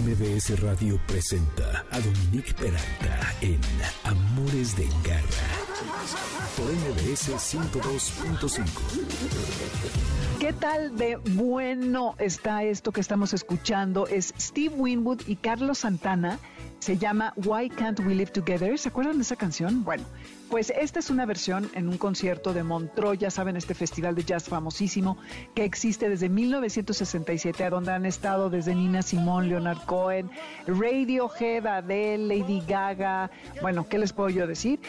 MBS Radio presenta a Dominique Peralta en Amores de Garra por MBS 102.5. ¿Qué tal de bueno está esto que estamos escuchando? Es Steve Winwood y Carlos Santana. Se llama Why Can't We Live Together? ¿Se acuerdan de esa canción? Bueno, pues esta es una versión en un concierto de Montreux, ya saben, este festival de jazz famosísimo que existe desde 1967, a donde han estado desde Nina Simone, Leonard Cohen, Radiohead, Adele, Lady Gaga, bueno, ¿qué les puedo yo decir?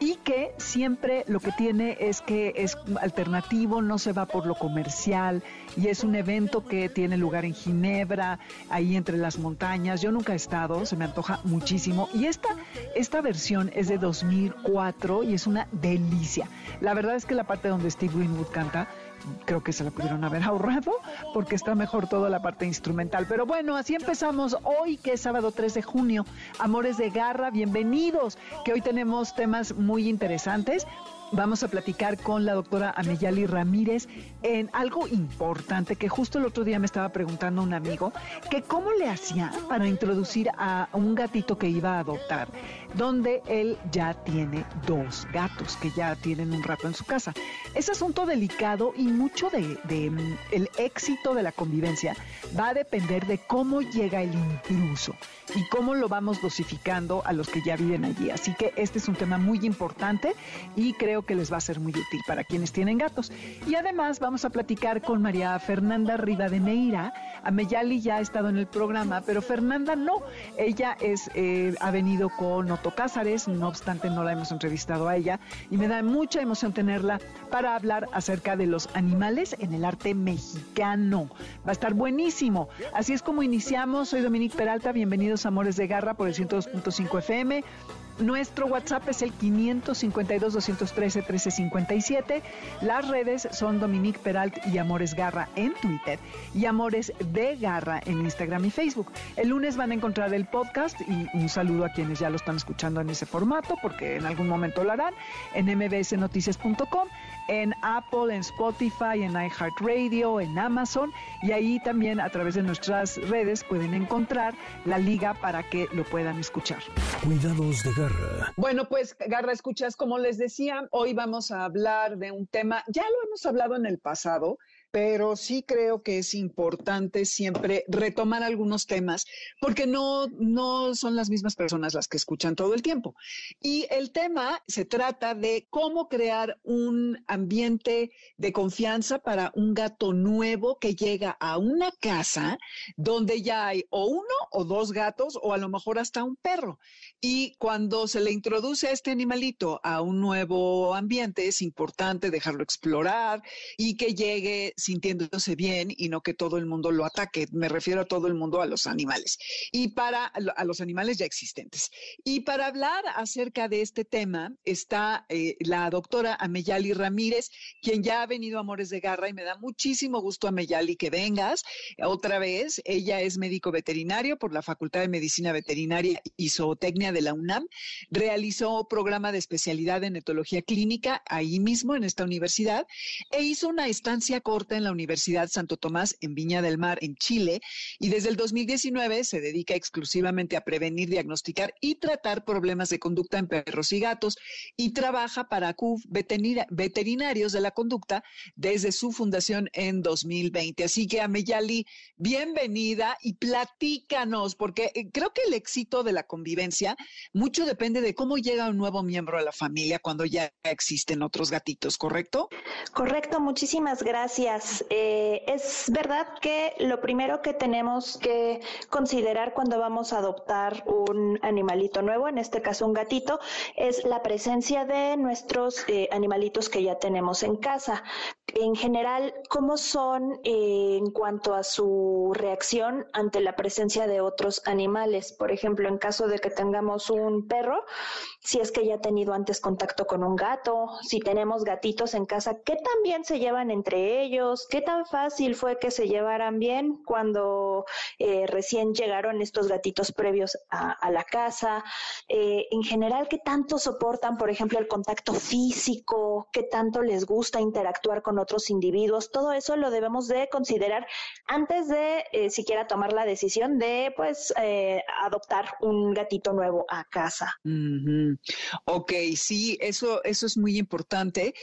Y que siempre lo que tiene es que es alternativo, no se va por lo comercial y es un evento que tiene lugar en Ginebra, ahí entre las montañas. Yo nunca he estado, se me antoja muchísimo y esta, esta versión es de 2004 y es una delicia. La verdad es que la parte donde Steve Winwood canta creo que se la pudieron haber ahorrado porque está mejor toda la parte instrumental. Pero bueno, así empezamos hoy, que es sábado 3 de junio. Amores de Garra, bienvenidos, que hoy tenemos temas muy interesantes. Vamos a platicar con la doctora Ameyali Ramírez en algo importante que justo el otro día me estaba preguntando un amigo, que cómo le hacía para introducir a un gatito que iba a adoptar, donde él ya tiene dos gatos que ya tienen un rato en su casa. Es asunto delicado y mucho de, mm, el éxito de la convivencia va a depender de cómo llega el intruso y cómo lo vamos dosificando a los que ya viven allí. Así que este es un tema muy importante y creo que les va a ser muy útil para quienes tienen gatos. Y además vamos a platicar con María Fernanda Rivadeneira. Ameyali ya ha estado en el programa, pero Fernanda no. Ella es, eh, ha venido con Cázares, no obstante no la hemos entrevistado a ella y me da mucha emoción tenerla para hablar acerca de los animales en el arte mexicano. Va a estar buenísimo. Así es como iniciamos. Soy Dominique Peralta, bienvenidos Amores de Garra por el 102.5 FM. Nuestro WhatsApp es el 552-213-1357. Las redes son Dominique Peralt y Amores Garra en Twitter y Amores de Garra en Instagram y Facebook. El lunes van a encontrar el podcast y un saludo a quienes ya lo están escuchando en ese formato porque en algún momento lo harán en mbsnoticias.com en Apple, en Spotify, en iHeartRadio, en Amazon y ahí también a través de nuestras redes pueden encontrar la liga para que lo puedan escuchar. Cuidados de Garra. Bueno, pues Garra, escuchas, como les decía, hoy vamos a hablar de un tema, ya lo hemos hablado en el pasado, pero sí creo que es importante siempre retomar algunos temas porque no, no son las mismas personas las que escuchan todo el tiempo. Y el tema se trata de cómo crear un ambiente de confianza para un gato nuevo que llega a una casa donde ya hay o uno o dos gatos o a lo mejor hasta un perro. Y cuando se le introduce a este animalito a un nuevo ambiente, es importante dejarlo explorar y que llegue sintiéndose bien y no que todo el mundo lo ataque. Me refiero a todo el mundo, a los animales. Y para a los animales ya existentes. Y para hablar acerca de este tema está eh, la doctora Ameyali Ramírez, quien ya ha venido a Amores de Garra y me da muchísimo gusto, Ameyali, que vengas otra vez. Ella es médico veterinario por la Facultad de Medicina Veterinaria y Zootecnia de la UNAM, realizó programa de especialidad en etología clínica ahí mismo en esta universidad e hizo una estancia corta en la Universidad Santo Tomás en Viña del Mar, en Chile, y desde el 2019 se dedica exclusivamente a prevenir, diagnosticar y tratar problemas de conducta en perros y gatos y trabaja para CUF Veterinarios de la Conducta desde su fundación en 2020. Así que Ameyali, bienvenida y platícanos, porque eh, creo que el éxito de la convivencia mucho depende de cómo llega un nuevo miembro a la familia cuando ya existen otros gatitos, ¿correcto? Correcto, muchísimas gracias. Eh, es verdad que lo primero que tenemos que considerar cuando vamos a adoptar un animalito nuevo, en este caso un gatito, es la presencia de nuestros eh, animalitos que ya tenemos en casa. En general, ¿cómo son eh, en cuanto a su reacción ante la presencia de otros animales? Por ejemplo, en caso de que tengamos un perro, si es que ya ha tenido antes contacto con un gato, si tenemos gatitos en casa, ¿qué tan bien se llevan entre ellos? ¿Qué tan fácil fue que se llevaran bien cuando eh, recién llegaron estos gatitos previos a, la casa, eh, en general, qué tanto soportan, por ejemplo, el contacto físico, qué tanto les gusta interactuar con otros individuos, todo eso lo debemos de considerar antes de eh, siquiera tomar la decisión de, pues, adoptar un gatito nuevo a casa. Ok, sí, eso, eso es muy importante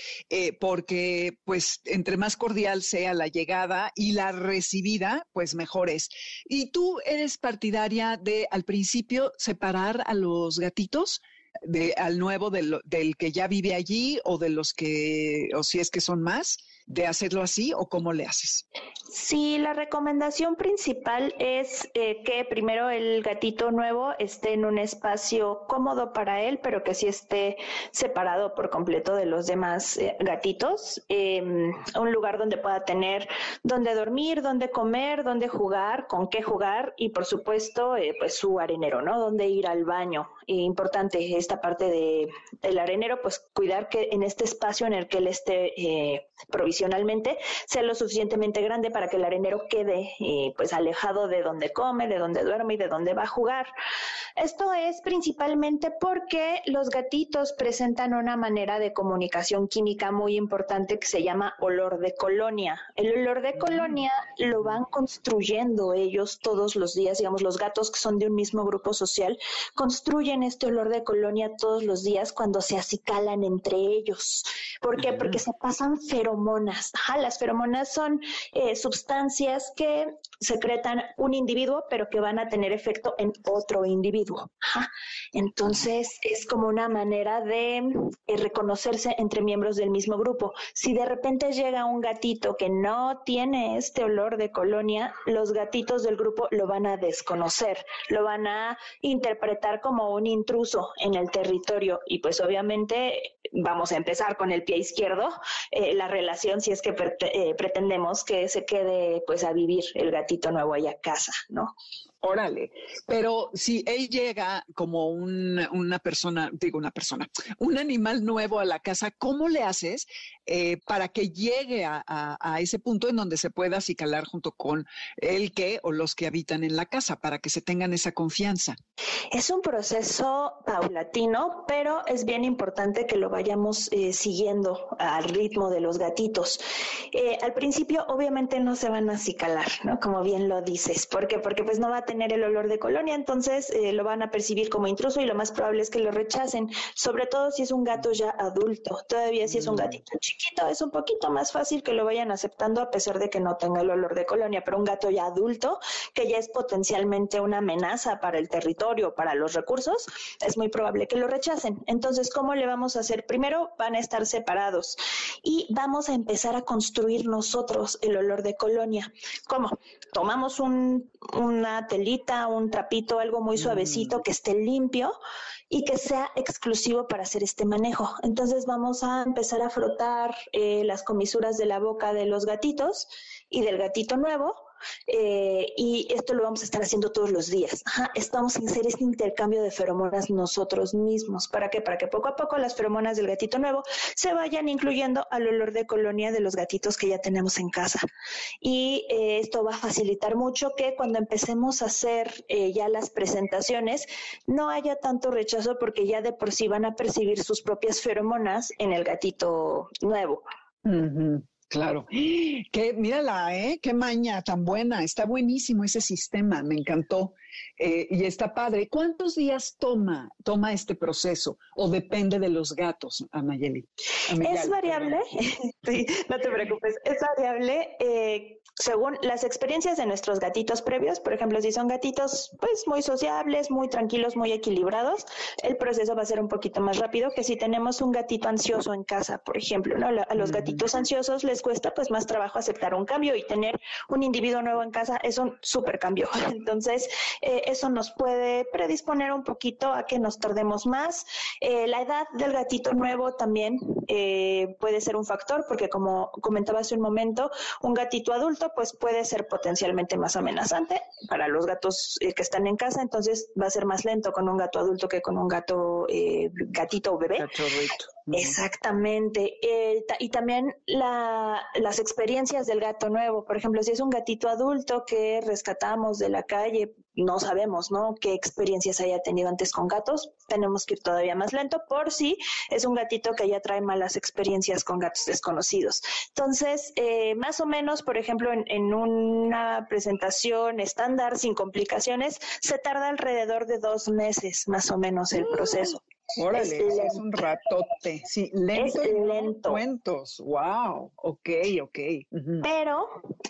porque, pues, entre más cordial sea la llegada y la recibida, pues mejor es. ¿Y tú eres partidaria de al principio separar a los gatitos? De, al nuevo del, del que ya vive allí o de los que, o si es que son más, de hacerlo así o cómo le haces? Sí, la recomendación principal es eh, que primero el gatito nuevo esté en un espacio cómodo para él, pero que sí esté separado por completo de los demás eh, gatitos. Em, un lugar donde pueda tener donde dormir, donde comer, donde jugar, con qué jugar y por supuesto eh, pues su arenero, ¿no? Donde ir al baño. Importante esta parte de, del arenero, pues cuidar que en este espacio en el que él esté provisionalmente sea lo suficientemente grande para que el arenero quede eh, pues alejado de donde come, de donde duerme y de donde va a jugar. Esto es principalmente porque los gatitos presentan una manera de comunicación química muy importante que se llama olor de colonia. El olor de colonia lo van construyendo ellos todos los días, digamos los gatos que son de un mismo grupo social, construyen este olor de colonia todos los días cuando se acicalan entre ellos. ¿Por qué? Porque se pasan feromonas. las feromonas son eh, sustancias que secretan un individuo, pero que van a tener efecto en otro individuo. Entonces, es como una manera de eh, reconocerse entre miembros del mismo grupo. Si de repente llega un gatito que no tiene este olor de colonia, los gatitos del grupo lo van a desconocer, lo van a interpretar como un intruso en el territorio y pues obviamente vamos a empezar con el pie izquierdo, eh, la relación si es que eh, pretendemos que se quede pues a vivir el gatito nuevo allá a casa, ¿no? Órale, pero si él llega como una persona, digo una persona, un animal nuevo a la casa, ¿cómo le haces eh, para que llegue a, ese punto en donde se pueda acicalar junto con el que o los que habitan en la casa, para que se tengan esa confianza? Es un proceso paulatino, pero es bien importante que lo vayamos eh, siguiendo al ritmo de los gatitos. Eh, al principio, obviamente, no se van a acicalar, ¿no? Como bien lo dices. ¿Por qué? Porque pues no va a tener el olor de colonia, entonces eh, lo van a percibir como intruso y lo más probable es que lo rechacen, sobre todo si es un gato ya adulto. Todavía si es un mm. gatito chiquito, es un poquito más fácil que lo vayan aceptando a pesar de que no tenga el olor de colonia, pero un gato ya adulto, que ya es potencialmente una amenaza para el territorio, para los recursos, es muy probable que lo rechacen. Entonces, ¿cómo le vamos a hacer? Primero van a estar separados y vamos a empezar a construir nosotros el olor de colonia. ¿Cómo? Tomamos un, una un trapito, algo muy suavecito mm. que esté limpio y que sea exclusivo para hacer este manejo. Entonces vamos a empezar a frotar eh, las comisuras de la boca de los gatitos y del gatito nuevo eh, y esto lo vamos a estar haciendo todos los días. estamos en hacer este intercambio de feromonas nosotros mismos. ¿Para qué? Para que poco a poco las feromonas del gatito nuevo se vayan incluyendo al olor de colonia de los gatitos que ya tenemos en casa. Y eh, esto va a facilitar mucho que cuando empecemos a hacer eh, ya las presentaciones no haya tanto rechazo porque ya de por sí van a percibir sus propias feromonas en el gatito nuevo. Claro. Que, mírala, ¿eh? Qué maña tan buena. Está buenísimo ese sistema. Me encantó. Eh, y está padre. ¿Cuántos días toma, toma este proceso? ¿O depende de los gatos, Amayeli? Es variable. sí, no te preocupes. Es variable. Eh, según las experiencias de nuestros gatitos previos, por ejemplo, si son gatitos pues muy sociables, muy tranquilos, muy equilibrados, el proceso va a ser un poquito más rápido que si tenemos un gatito ansioso en casa, por ejemplo, ¿no? A los gatitos ansiosos les cuesta pues más trabajo aceptar un cambio y tener un individuo nuevo en casa es un súper cambio. Entonces, eh, eso nos puede predisponer un poquito a que nos tardemos más. Eh, la edad del gatito nuevo también eh, puede ser un factor porque como comentaba hace un momento, un gatito adulto pues puede ser potencialmente más amenazante para los gatos eh, que están en casa, entonces va a ser más lento con un gato adulto que con un gato eh, gatito o bebé. Exactamente. y también las experiencias del gato nuevo. Por ejemplo, si es un gatito adulto que rescatamos de la calle, no sabemos, ¿no? Qué experiencias haya tenido antes con gatos. Tenemos que ir todavía más lento por si es un gatito que ya trae malas experiencias con gatos desconocidos. Entonces, eh, más o menos, por ejemplo, en, en, una presentación estándar sin complicaciones, se tarda alrededor de dos meses, más o menos, el proceso. Órale, es, un ratote. Sí, lento. Es lento. Cuentos. Wow. Ok, ok. Pero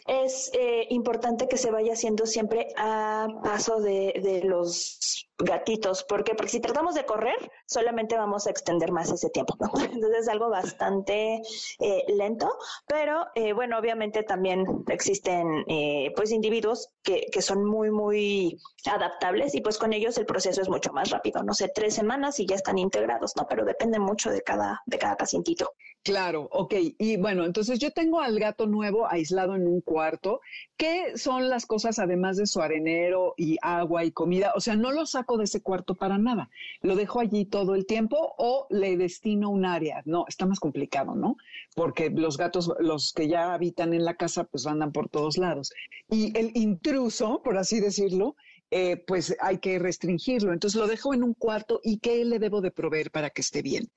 es eh, importante que se vaya haciendo siempre a paso de, de los gatitos. Porque si tratamos de correr, solamente vamos a extender más ese tiempo. Entonces es algo bastante eh, lento, pero eh, bueno, obviamente también existen eh, pues individuos que, que, son muy, muy adaptables y pues con ellos el proceso es mucho más rápido. No sé, tres semanas y ya están integrados, ¿no? Pero depende mucho de cada, de cada pacientito. Claro, ok. Y bueno, entonces yo tengo al gato nuevo aislado en un cuarto. ¿Qué son las cosas además de su arenero y agua y comida? O sea, no lo de ese cuarto para nada. Lo dejo allí todo el tiempo o le destino un área. No, está más complicado, ¿no? Porque los gatos, los que ya habitan en la casa, pues andan por todos lados. Y el intruso, por así decirlo, eh, pues hay que restringirlo. Entonces lo dejo en un cuarto y ¿qué le debo de proveer para que esté bien?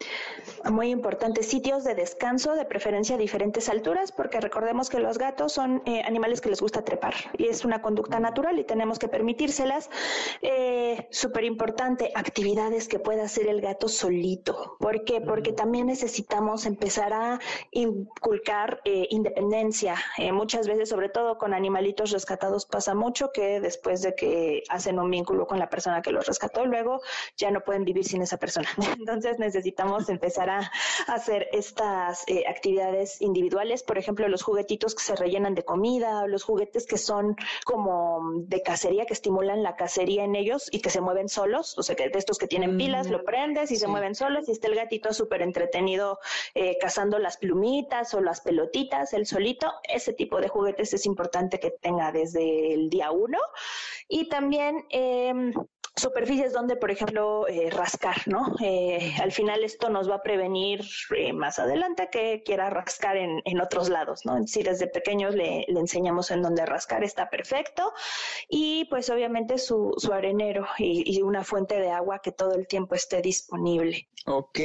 Muy importante, sitios de descanso, de preferencia a diferentes alturas, porque recordemos que los gatos son eh, animales que les gusta trepar y es una conducta natural y tenemos que permitírselas. Eh, Súper importante, actividades que pueda hacer el gato solito. ¿Por qué? Porque también necesitamos empezar a inculcar independencia. muchas veces, sobre todo con animalitos rescatados, pasa mucho que después de que hacen un vínculo con la persona que los rescató, luego ya no pueden vivir sin esa persona. Entonces necesitamos empezar a hacer estas eh, actividades individuales, por ejemplo, los juguetitos que se rellenan de comida, los juguetes que son como de cacería, que estimulan la cacería en ellos y que se mueven solos, o sea, que de estos que tienen pilas, lo mm, prendes y se mueven solos y está el gatito súper entretenido eh, cazando las plumitas o las pelotitas, el solito, ese tipo de juguetes es importante que tenga desde el día uno. Y también también eh, superficies donde, por ejemplo, eh, rascar, ¿no? Eh, al final esto nos va a prevenir eh, más adelante que quiera rascar en, otros lados, ¿no? Si desde pequeños le, enseñamos en dónde rascar, está perfecto. Y pues obviamente su, su arenero y, y, una fuente de agua que todo el tiempo esté disponible. Ok.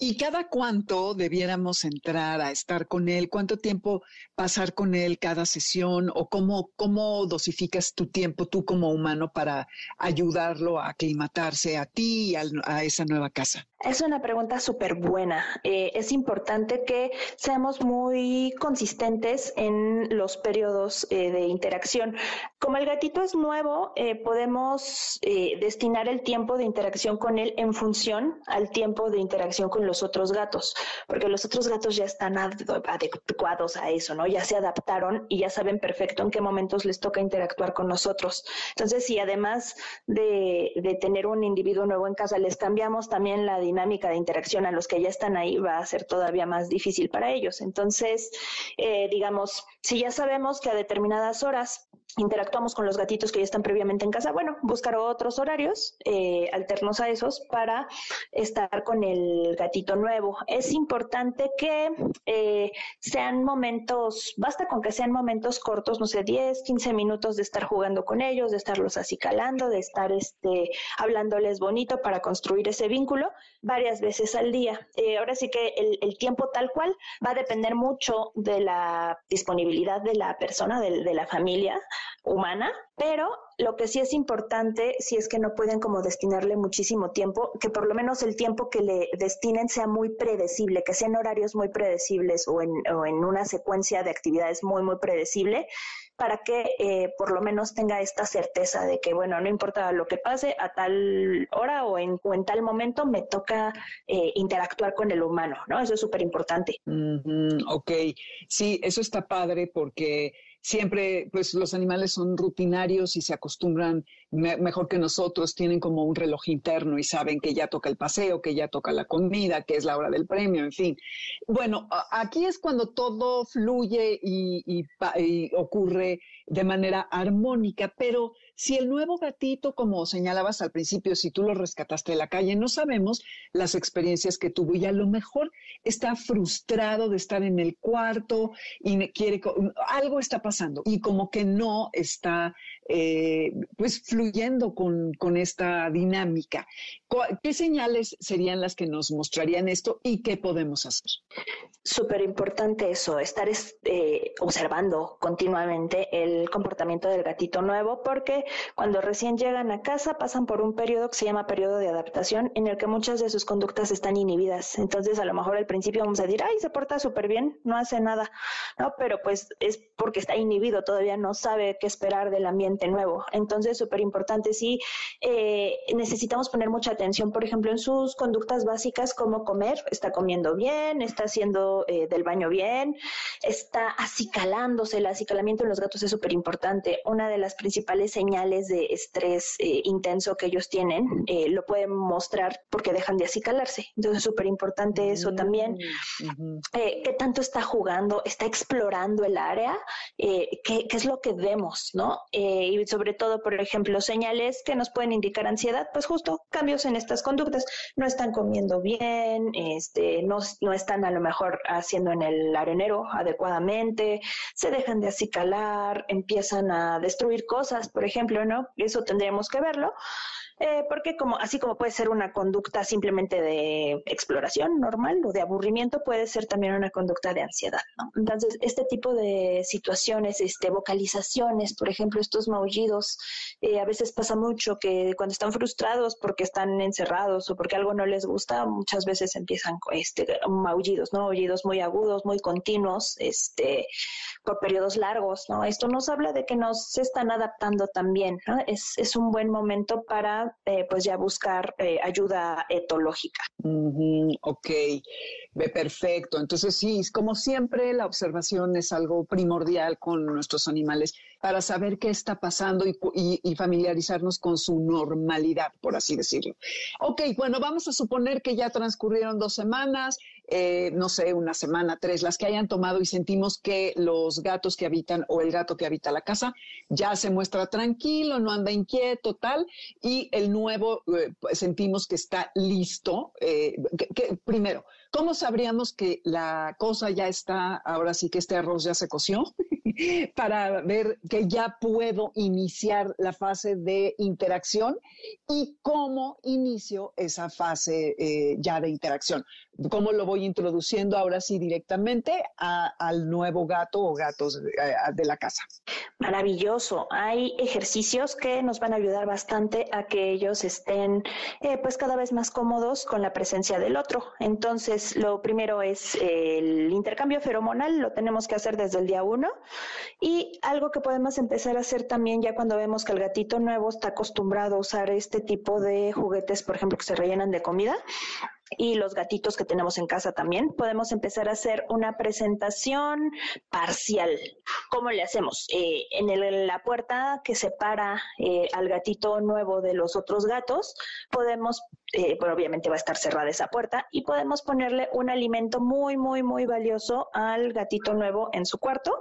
¿Y cada cuánto debiéramos entrar a estar con él? ¿Cuánto tiempo pasar con él cada sesión? ¿O cómo, cómo dosificas tu tiempo tú como humano para ayudarlo? Aclimatarse a ti y a, esa nueva casa? Es una pregunta súper buena. Eh, es importante que seamos muy consistentes en los periodos eh, de interacción. Como el gatito es nuevo, eh, podemos destinar el tiempo de interacción con él en función al tiempo de interacción con los otros gatos, porque los otros gatos ya están adecuados a eso, ¿no? Ya se adaptaron y ya saben perfecto en qué momentos les toca interactuar con nosotros. Entonces, si además de, de tener un individuo nuevo en casa, les cambiamos también la dinámica de interacción a los que ya están ahí, va a ser todavía más difícil para ellos. Entonces, eh, digamos, si ya sabemos que a determinadas horas interactuamos con los gatitos que ya están previamente en casa, bueno, buscar otros horarios eh, alternos a esos para estar con el gatito nuevo. Es importante que eh, sean momentos, basta con que sean momentos cortos, no sé, 10, 15 minutos de estar jugando con ellos, de estarlos acicalando, de estar este, hablándoles bonito para construir ese vínculo varias veces al día. Eh, ahora sí que el, el, tiempo tal cual va a depender mucho de la disponibilidad de la persona, de, de la familia humana, pero lo que sí es importante, si es que no pueden como destinarle muchísimo tiempo, que por lo menos el tiempo que le destinen sea muy predecible, que sean horarios muy predecibles o en, o en una secuencia de actividades muy, muy predecible, para que eh, por lo menos tenga esta certeza de que, bueno, no importa lo que pase, a tal hora o en, en tal momento me toca eh, interactuar con el humano, ¿no? Eso es súper importante. ok, sí, eso está padre porque siempre, pues los animales son rutinarios y se acostumbran mejor que nosotros, tienen como un reloj interno y saben que ya toca el paseo, que ya toca la comida, que es la hora del premio, en fin. Bueno, aquí es cuando todo fluye y, y ocurre de manera armónica, pero si el nuevo gatito, como señalabas al principio, si tú lo rescataste de la calle, no sabemos las experiencias que tuvo y a lo mejor está frustrado de estar en el cuarto y quiere, algo está pasando y como que no está eh, pues fluyendo con, con, esta dinámica. ¿Qué señales serían las que nos mostrarían esto y qué podemos hacer? Súper importante eso, estar eh, observando continuamente el comportamiento del gatito nuevo, porque cuando recién llegan a casa pasan por un periodo que se llama periodo de adaptación, en el que muchas de sus conductas están inhibidas. Entonces, a lo mejor al principio vamos a decir, ay, se porta súper bien, no hace nada, ¿no? Pero pues es porque está inhibido, todavía no sabe qué esperar del ambiente nuevo. Entonces, súper importante, sí, eh, necesitamos poner mucha atención, por ejemplo, en sus conductas básicas, como comer, está comiendo bien, está haciendo eh, del baño bien, está acicalándose. El acicalamiento en los gatos es súper importante. Una de las principales señales de estrés eh, intenso que ellos tienen lo pueden mostrar porque dejan de acicalarse. Entonces, súper importante eso también. Mm, ¿Qué tanto está jugando? ¿Está explorando el área? ¿qué, ¿qué, es lo que vemos? ¿no? Y sobre todo, por ejemplo, señales que nos pueden indicar ansiedad, pues justo cambios en estas conductas. No están comiendo bien, este, no, no están a lo mejor haciendo en el arenero adecuadamente, se dejan de acicalar, empiezan a destruir cosas, por ejemplo, ¿no? Eso tendremos que verlo. Eh, porque como así como puede ser una conducta simplemente de exploración normal o de aburrimiento, puede ser también una conducta de ansiedad, ¿no? Entonces, este tipo de situaciones, este, vocalizaciones, por ejemplo, estos maullidos, eh, a veces pasa mucho que cuando están frustrados porque están encerrados o porque algo no les gusta, muchas veces empiezan este, maullidos, ¿no? Aullidos muy agudos, muy continuos, este, por periodos largos, ¿no? Esto nos habla de que nos se están adaptando también, ¿no? Es, es un buen momento para eh, pues ya buscar eh, ayuda etológica. ok, perfecto. Entonces sí, como siempre, la observación es algo primordial con nuestros animales para saber qué está pasando y, familiarizarnos con su normalidad, por así decirlo. Ok, bueno, vamos a suponer que ya transcurrieron dos semanas, eh, no sé, una semana, tres, las que hayan tomado y sentimos que los gatos que habitan o el gato que habita la casa ya se muestra tranquilo, no anda inquieto, tal, y el nuevo eh, sentimos que está listo. Eh, primero, ¿cómo sabríamos que la cosa ya está, ahora sí que este arroz ya se coció? para ver que ya puedo iniciar la fase de interacción y cómo inicio esa fase eh, ya de interacción. ¿Cómo lo voy introduciendo ahora sí directamente al nuevo gato o gatos de, la casa? Maravilloso. Hay ejercicios que nos van a ayudar bastante a que ellos estén eh, pues cada vez más cómodos con la presencia del otro. Entonces, lo primero es el intercambio feromonal, lo tenemos que hacer desde el día uno. Y algo que podemos empezar a hacer también ya cuando vemos que el gatito nuevo está acostumbrado a usar este tipo de juguetes, por ejemplo, que se rellenan de comida, y los gatitos que tenemos en casa también, podemos empezar a hacer una presentación parcial. ¿Cómo le hacemos? Eh, en la puerta que separa eh, al gatito nuevo de los otros gatos, podemos, eh, bueno, obviamente va a estar cerrada esa puerta y podemos ponerle un alimento muy, muy, muy valioso al gatito nuevo en su cuarto,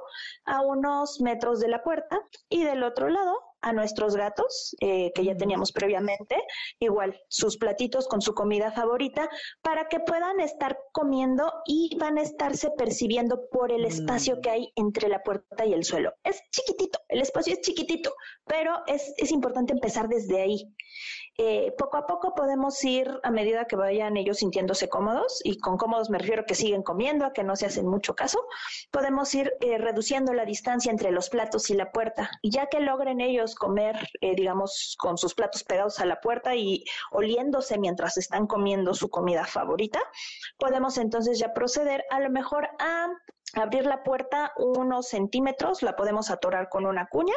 a unos metros de la puerta y del otro lado a nuestros gatos eh, que ya teníamos previamente, igual sus platitos con su comida favorita, para que puedan estar comiendo y van a estarse percibiendo por el espacio mm. que hay entre la puerta y el suelo. Es chiquitito, el espacio es chiquitito, pero es, es importante empezar desde ahí. Eh, poco a poco podemos ir a medida que vayan ellos sintiéndose cómodos, y con cómodos me refiero a que siguen comiendo, a que no se hacen mucho caso, podemos ir eh, reduciendo la distancia entre los platos y la puerta. Y ya que logren ellos comer, eh, digamos, con sus platos pegados a la puerta y oliéndose mientras están comiendo su comida favorita, podemos entonces ya proceder a lo mejor a abrir la puerta unos centímetros, la podemos atorar con una cuña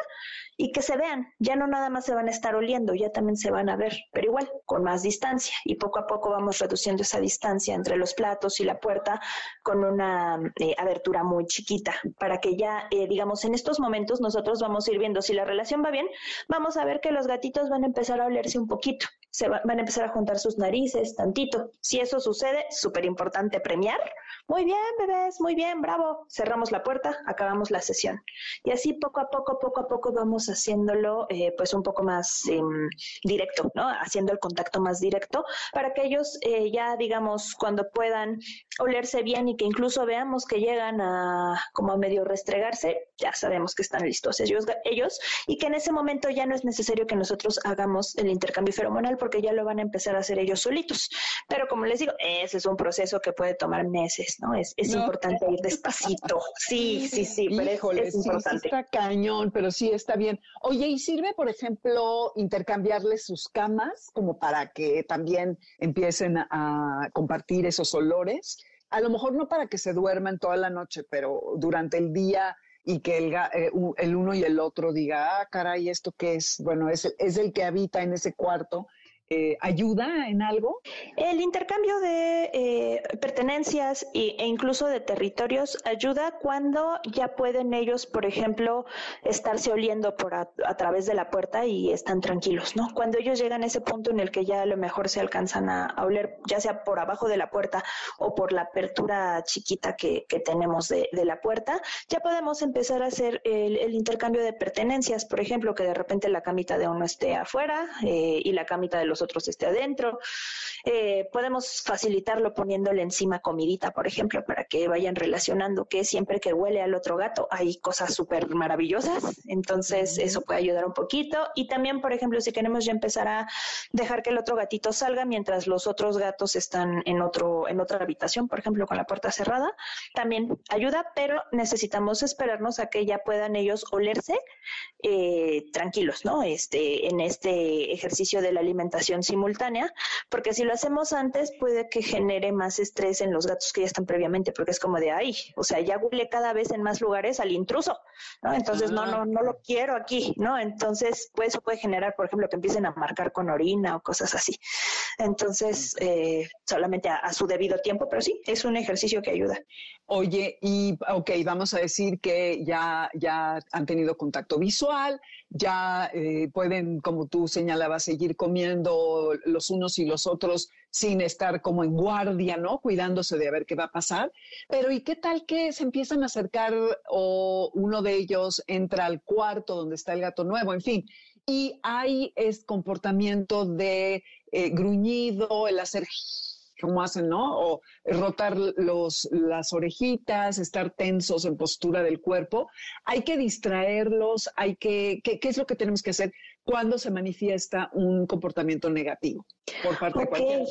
y que se vean, ya no nada más se van a estar oliendo, ya también se van a ver, pero igual con más distancia. Y poco a poco vamos reduciendo esa distancia entre los platos y la puerta con una eh, abertura muy chiquita para que ya, eh, digamos, en estos momentos nosotros vamos a ir viendo si la relación va bien, vamos a ver que los gatitos van a empezar a olerse un poquito se van a empezar a juntar sus narices tantito. Si eso sucede, súper importante premiar. Muy bien, bebés, muy bien, bravo. Cerramos la puerta, acabamos la sesión. Y así poco a poco, poco a poco vamos haciéndolo eh, pues un poco más em, directo, ¿no? Haciendo el contacto más directo para que ellos eh, ya, digamos, cuando puedan olerse bien y que incluso veamos que llegan a como a medio restregarse, ya sabemos que están listos ellos, ellos y que en ese momento ya no es necesario que nosotros hagamos el intercambio feromonal porque ya lo van a empezar a hacer ellos solitos. Pero como les digo, ese es un proceso que puede tomar meses, ¿no? Es, es importante ir despacito. Sí, sí, sí, pero es, importante. está cañón, pero sí está bien. Oye, ¿y sirve, por ejemplo, intercambiarles sus camas como para que también empiecen a compartir esos olores? A lo mejor no para que se duerman toda la noche, pero durante el día y que el, eh, el, uno y el otro diga, ah, caray, ¿esto qué es? Bueno, es, es el que habita en ese cuarto eh, ayuda en algo? El intercambio de eh, pertenencias e incluso de territorios ayuda cuando ya pueden ellos, por ejemplo, estarse oliendo por a, través de la puerta y están tranquilos, ¿no? Cuando ellos llegan a ese punto en el que ya a lo mejor se alcanzan a, oler, ya sea por abajo de la puerta o por la apertura chiquita que, tenemos de, la puerta, ya podemos empezar a hacer el, intercambio de pertenencias, por ejemplo, que de repente la camita de uno esté afuera eh, y la camita de los otros esté adentro. Eh, podemos facilitarlo poniéndole encima comidita, por ejemplo, para que vayan relacionando que siempre que huele al otro gato hay cosas súper maravillosas. Entonces, eso puede ayudar un poquito. Y también, por ejemplo, si queremos ya empezar a dejar que el otro gatito salga mientras los otros gatos están en otro, en otra habitación, por ejemplo, con la puerta cerrada, también ayuda, pero necesitamos esperarnos a que ya puedan ellos olerse eh, tranquilos, ¿no? Este, en este ejercicio de la alimentación simultánea, porque si lo hacemos antes puede que genere más estrés en los gatos que ya están previamente, porque es como de ahí, o sea, ya huele cada vez en más lugares al intruso, ¿no? Entonces, no, no, no lo quiero aquí, ¿no? Entonces, pues eso puede generar, por ejemplo, que empiecen a marcar con orina o cosas así. Entonces, eh, solamente a, su debido tiempo, pero sí, es un ejercicio que ayuda. Oye, y ok, vamos a decir que ya, ya han tenido contacto visual, ya eh, pueden, como tú señalabas, seguir comiendo los unos y los otros sin estar como en guardia, ¿no? Cuidándose de ver qué va a pasar. Pero ¿y qué tal que se empiezan a acercar o uno de ellos entra al cuarto donde está el gato nuevo? En fin, y hay este comportamiento de eh, gruñido, el hacer como hacen, ¿no? O rotar los, las orejitas, estar tensos en postura del cuerpo. Hay que distraerlos, hay que, ¿qué, es lo que tenemos que hacer cuando se manifiesta un comportamiento negativo por parte de cualquiera?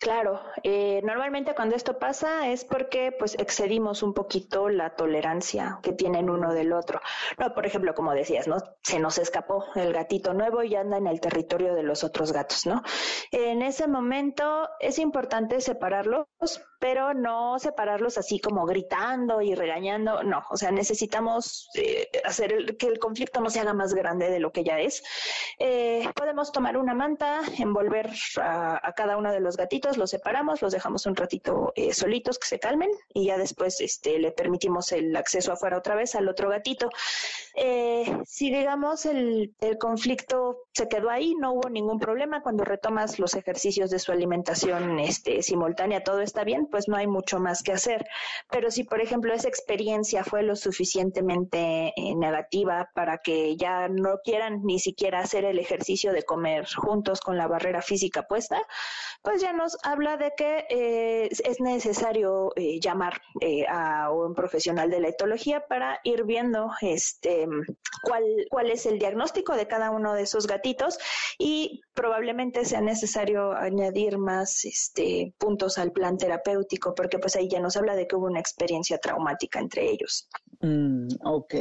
Claro, eh, normalmente cuando esto pasa es porque pues excedimos un poquito la tolerancia que tienen uno del otro. No, por ejemplo, como decías, ¿no? Se nos escapó el gatito nuevo y anda en el territorio de los otros gatos, ¿no? En ese momento es importante separarlos, pero no separarlos así como gritando y regañando, no, o sea, necesitamos eh, hacer que el conflicto no se haga más grande de lo que ya es. Eh, podemos tomar una manta, envolver a, a cada uno de los gatitos, los separamos, los dejamos un ratito eh, solitos que se calmen y ya después este, le permitimos el acceso afuera otra vez al otro gatito. Eh, si digamos el, el, conflicto se quedó ahí, no hubo ningún problema, cuando retomas los ejercicios de su alimentación este, simultánea, todo está bien, pues no hay mucho más que hacer. Pero si, por ejemplo, esa experiencia fue lo suficientemente eh, negativa para que ya no quieran ni siquiera hacer el ejercicio de comer juntos con la barrera física puesta, pues ya nos habla de que eh, es necesario llamar a un profesional de la etología para ir viendo este cuál, cuál es el diagnóstico de cada uno de esos gatitos y probablemente sea necesario añadir más este, puntos al plan terapéutico porque pues ahí ya nos habla de que hubo una experiencia traumática entre ellos. Mm, ok.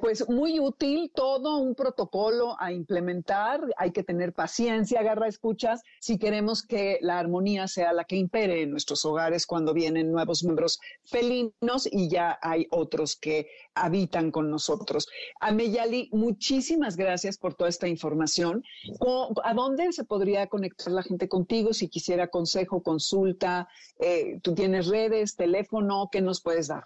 pues muy útil, todo un protocolo a implementar. Hay que tener paciencia, agarra escuchas, si queremos que la armonía sea la que impere en nuestros hogares cuando vienen nuevos miembros felinos y ya hay otros que habitan con nosotros. Ameyali, muchísimas gracias por toda esta información. ¿A dónde se podría conectar la gente contigo si quisiera consejo, consulta? Eh, ¿Tú tienes redes, teléfono? ¿Qué nos puedes dar?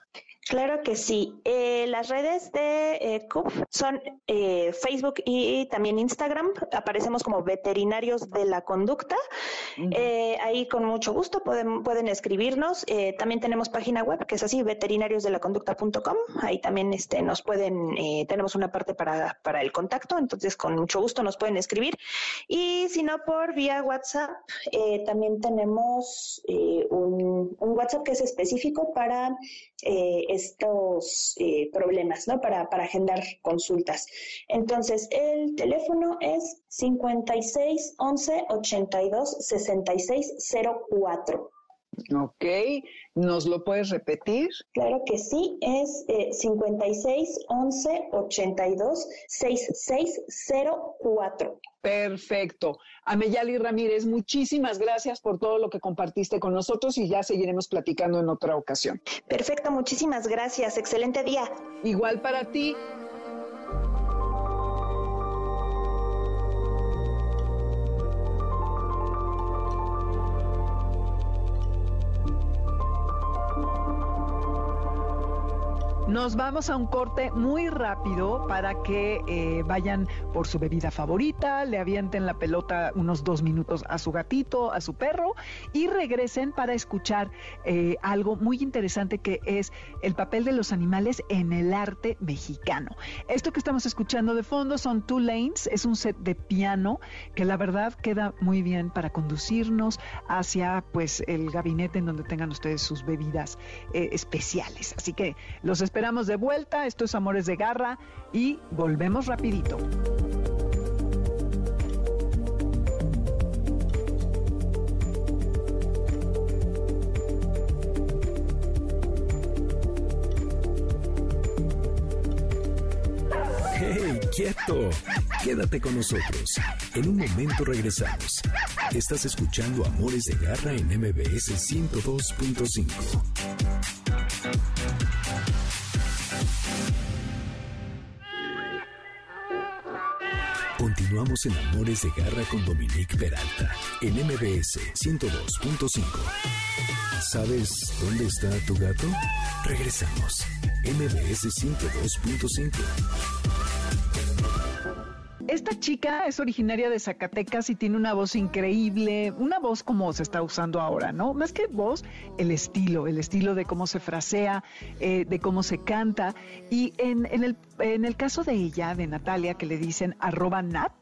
Claro que sí. Eh, las redes de eh, CUF son eh, Facebook y también Instagram. Aparecemos como veterinarios de la conducta. ahí con mucho gusto pueden, pueden escribirnos. también tenemos página web que es así, veterinariosdelaconducta.com. Ahí también este, nos pueden, tenemos una parte para, para el contacto, entonces con mucho gusto nos pueden escribir. Y si no, por vía WhatsApp, también tenemos un, un WhatsApp que es específico para estos eh, problemas, ¿no? Para, para agendar consultas. Entonces, el teléfono es 56 11 82 66 04. Ok, ¿nos lo puedes repetir? Claro que sí, es eh, 56 11 82 66 04. Perfecto. Ameyali Ramírez, muchísimas gracias por todo lo que compartiste con nosotros y ya seguiremos platicando en otra ocasión. Perfecto, muchísimas gracias. Excelente día. Igual para ti. Nos vamos a un corte muy rápido para que eh, vayan por su bebida favorita, le avienten la pelota unos dos minutos a su gatito, a su perro y regresen para escuchar eh, algo muy interesante que es el papel de los animales en el arte mexicano. Esto que estamos escuchando de fondo son Two Lanes, es un set de piano que la verdad queda muy bien para conducirnos hacia pues el gabinete en donde tengan ustedes sus bebidas eh, especiales. Así que los espero esperamos de vuelta. Esto es Amores de Garra y volvemos rapidito. ¡Hey, quieto! Quédate con nosotros. En un momento regresamos. Estás escuchando Amores de Garra en MBS 102.5. Continuamos en Amores de Garra con Dominique Peralta en MBS 102.5. ¿Sabes dónde está tu gato? Regresamos. MBS 102.5. Esta chica es originaria de Zacatecas y tiene una voz increíble, una voz como se está usando ahora, ¿no? Más que voz, el estilo, el estilo de cómo se frasea, eh, de cómo se canta. Y en, el, en, el, caso de ella, de Natalia, que le dicen arroba nat,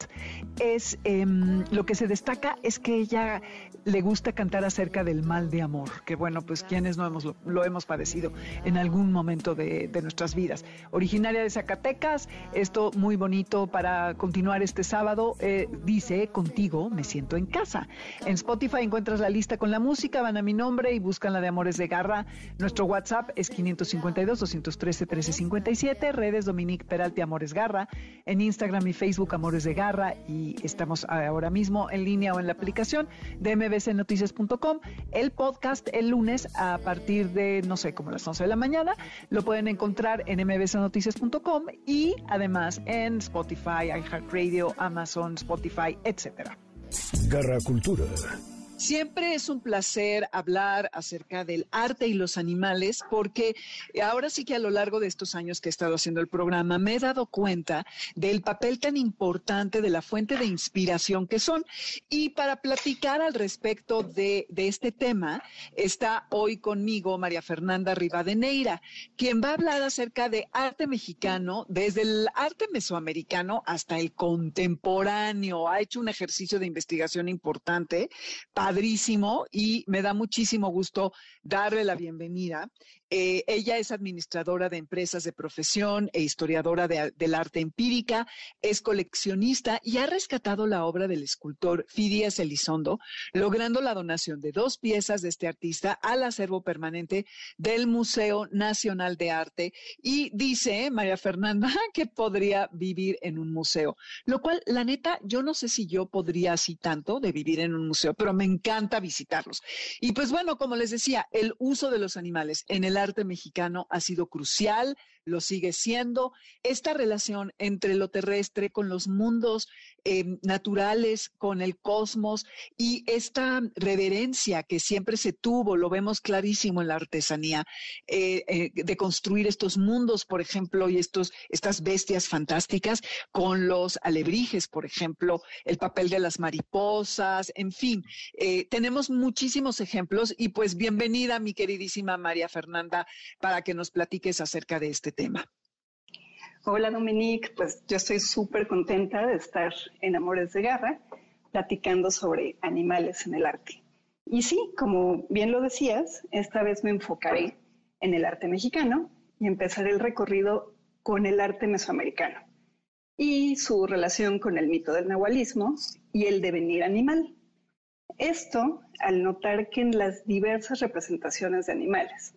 es em, lo que se destaca es que ella le gusta cantar acerca del mal de amor, que bueno, pues quienes no hemos, lo, hemos padecido en algún momento de, de nuestras vidas. Originaria de Zacatecas, esto muy bonito para continuar este sábado, eh, dice, contigo me siento en casa. En Spotify encuentras la lista con la música, van a mi nombre y buscan la de Amores de Garra. Nuestro WhatsApp es 552-213-1357, redes Dominique Peralte Amores Garra, en Instagram y Facebook Amores de Garra y estamos ahora mismo en línea o en la aplicación de mbcnoticias.com. El podcast el lunes a partir de, no sé, como las 11 de la mañana, lo pueden encontrar en mbcnoticias.com y además en Spotify, iHeart Radio, Amazon, Spotify, etcétera. Garra Cultura. Siempre es un placer hablar acerca del arte y los animales porque ahora sí que a lo largo de estos años que he estado haciendo el programa me he dado cuenta del papel tan importante de la fuente de inspiración que son. Y para platicar al respecto de, este tema está hoy conmigo María Fernanda Rivadeneira, quien va a hablar acerca de arte mexicano desde el arte mesoamericano hasta el contemporáneo. Ha hecho un ejercicio de investigación importante padrísimo y me da muchísimo gusto darle la bienvenida. Eh, ella es administradora de empresas de profesión e historiadora del arte empírica, es coleccionista y ha rescatado la obra del escultor Fidias Elizondo, logrando la donación de dos piezas de este artista al acervo permanente del Museo Nacional de Arte. Y dice María Fernanda que podría vivir en un museo, lo cual, la neta, yo no sé si yo podría así tanto de vivir en un museo, pero me encanta visitarlos. Y pues bueno, como les decía, el uso de los animales en el arte mexicano ha sido crucial lo sigue siendo. Esta relación entre lo terrestre con los mundos eh, naturales, con el cosmos y esta reverencia que siempre se tuvo, lo vemos clarísimo en la artesanía, eh, eh, de construir estos mundos, por ejemplo, y estos, estas bestias fantásticas con los alebrijes, por ejemplo, el papel de las mariposas, en fin, tenemos muchísimos ejemplos y pues bienvenida, mi queridísima María Fernanda, para que nos platiques acerca de este tema. Hola Dominique, pues yo estoy súper contenta de estar en Amores de Garra platicando sobre animales en el arte. Y sí, como bien lo decías, esta vez me enfocaré en el arte mexicano y empezaré el recorrido con el arte mesoamericano y su relación con el mito del nahualismo y el devenir animal. Esto al notar que en las diversas representaciones de animales,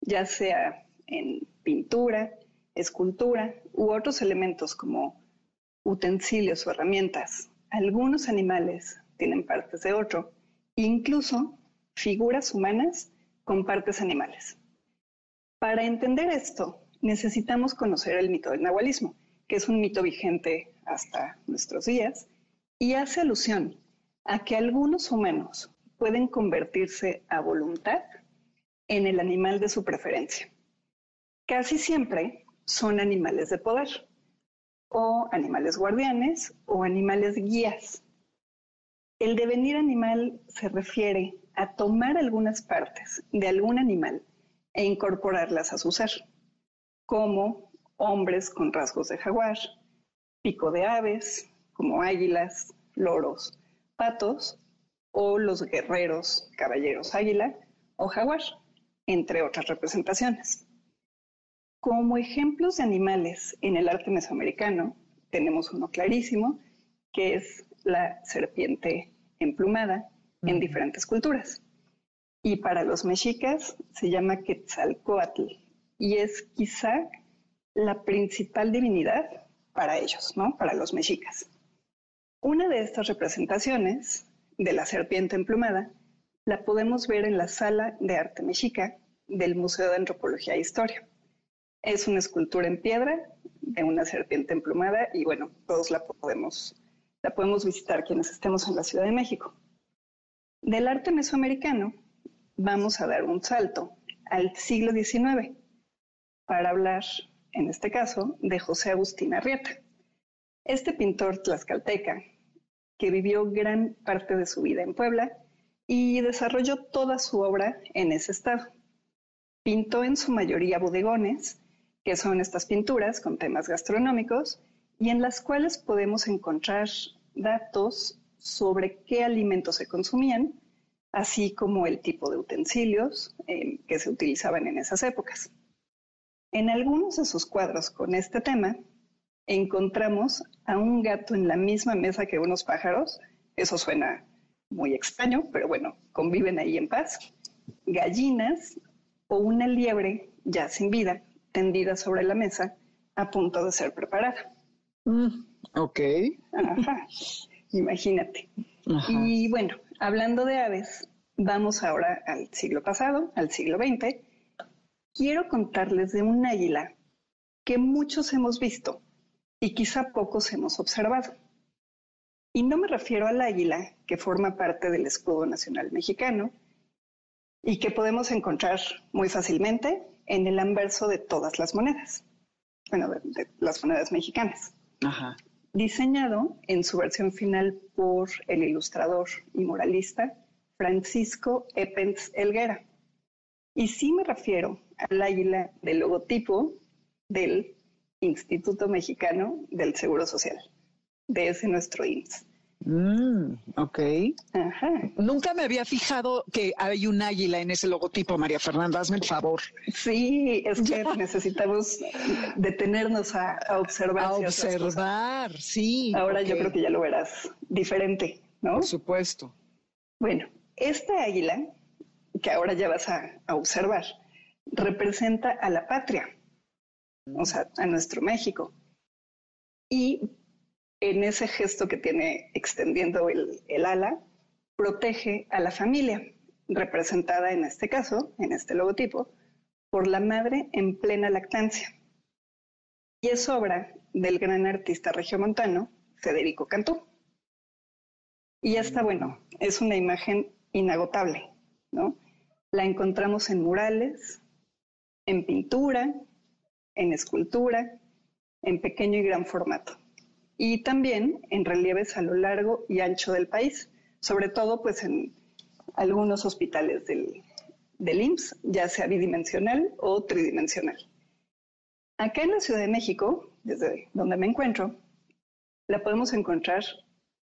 ya sea en pintura, escultura u otros elementos como utensilios o herramientas. Algunos animales tienen partes de otro, incluso figuras humanas con partes animales. Para entender esto, necesitamos conocer el mito del nahualismo, que es un mito vigente hasta nuestros días y hace alusión a que algunos humanos pueden convertirse a voluntad en el animal de su preferencia. Casi siempre son animales de poder o animales guardianes o animales guías. El devenir animal se refiere a tomar algunas partes de algún animal e incorporarlas a su ser, como hombres con rasgos de jaguar, pico de aves, como águilas, loros, patos, o los guerreros, caballeros águila o jaguar, entre otras representaciones. Como ejemplos de animales en el arte mesoamericano, tenemos uno clarísimo, que es la serpiente emplumada en diferentes culturas. Y para los mexicas se llama Quetzalcoatl y es quizá la principal divinidad para ellos, ¿no? Para los mexicas. Una de estas representaciones de la serpiente emplumada la podemos ver en la sala de arte mexica del Museo de Antropología e Historia. Es una escultura en piedra de una serpiente emplumada y bueno, todos la podemos, la podemos visitar quienes estemos en la Ciudad de México. Del arte mesoamericano vamos a dar un salto al siglo XIX para hablar, en este caso, de José Agustín Arrieta. Este pintor tlaxcalteca, que vivió gran parte de su vida en Puebla y desarrolló toda su obra en ese estado. Pintó en su mayoría bodegones que son estas pinturas con temas gastronómicos y en las cuales podemos encontrar datos sobre qué alimentos se consumían, así como el tipo de utensilios eh, que se utilizaban en esas épocas. En algunos de sus cuadros con este tema, encontramos a un gato en la misma mesa que unos pájaros. Eso suena muy extraño, pero bueno, conviven ahí en paz. Gallinas o una liebre ya sin vida tendida sobre la mesa a punto de ser preparada. Mm, ok. Ajá. Imagínate. Y bueno, hablando de aves, vamos ahora al siglo pasado, al siglo XX. Quiero contarles de un águila que muchos hemos visto y quizá pocos hemos observado. Y no me refiero al águila que forma parte del escudo nacional mexicano y que podemos encontrar muy fácilmente en el anverso de todas las monedas, bueno, de, las monedas mexicanas. Diseñado en su versión final por el ilustrador y moralista Francisco Epens Elguera. Y sí me refiero al águila del logotipo del Instituto Mexicano del Seguro Social, de ese nuestro IMSS. Mm, ok. Nunca me había fijado que hay un águila en ese logotipo, María Fernanda, hazme el favor. Sí, es que necesitamos detenernos a, observar. A observar, sí. Ahora yo creo que ya lo verás diferente, ¿no? Por supuesto. Bueno, esta águila, que ahora ya vas a, a observar, representa a la patria, o sea, a nuestro México. Y en ese gesto que tiene extendiendo el, ala, protege a la familia, representada en este caso, en este logotipo, por la madre en plena lactancia. y es obra del gran artista regiomontano Federico Cantú. Y esta, bueno, es una imagen inagotable, ¿no? La encontramos en murales, en pintura, en escultura, en pequeño y gran formato. Y también en relieves a lo largo y ancho del país, sobre todo pues en algunos hospitales del, del IMSS, ya sea bidimensional o tridimensional. Acá en la Ciudad de México, desde donde me encuentro, la podemos encontrar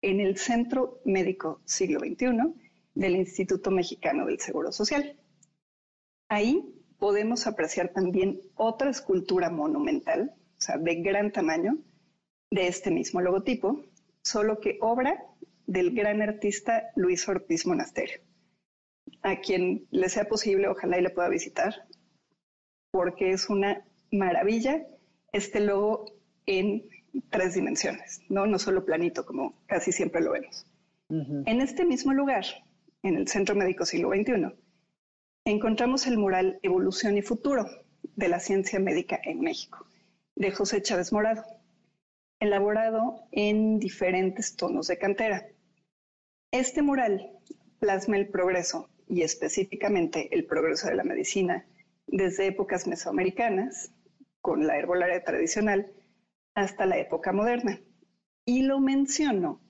en el Centro Médico Siglo XXI del Instituto Mexicano del Seguro Social. Ahí podemos apreciar también otra escultura monumental, o sea, de gran tamaño, de este mismo logotipo, solo que obra del gran artista Luis Ortiz Monasterio, a quien le sea posible, ojalá y le pueda visitar, porque es una maravilla este logo en tres dimensiones, ¿no? No solo planito, como casi siempre lo vemos. En este mismo lugar, en el Centro Médico Siglo XXI, encontramos el mural Evolución y Futuro de la Ciencia Médica en México, de José Chávez Morado, elaborado en diferentes tonos de cantera. Este mural plasma el progreso y específicamente el progreso de la medicina desde épocas mesoamericanas, con la herbolaria tradicional, hasta la época moderna. Y lo menciono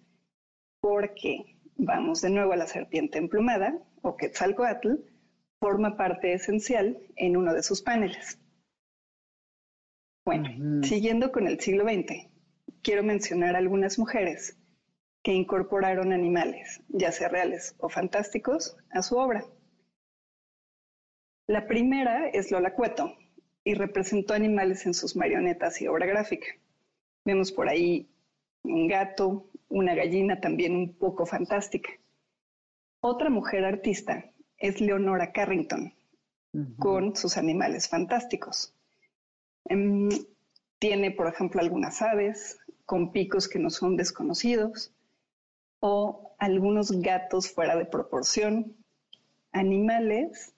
porque vamos de nuevo a la serpiente emplumada, o Quetzalcoatl, forma parte esencial en uno de sus paneles. Bueno, siguiendo con el siglo XX, quiero mencionar algunas mujeres que incorporaron animales, ya sea reales o fantásticos, a su obra. La primera es Lola Cueto y representó animales en sus marionetas y obra gráfica. Vemos por ahí un gato, una gallina también un poco fantástica. Otra mujer artista es Leonora Carrington, con sus animales fantásticos. Em, tiene, por ejemplo, algunas aves con picos que no son desconocidos, o algunos gatos fuera de proporción, animales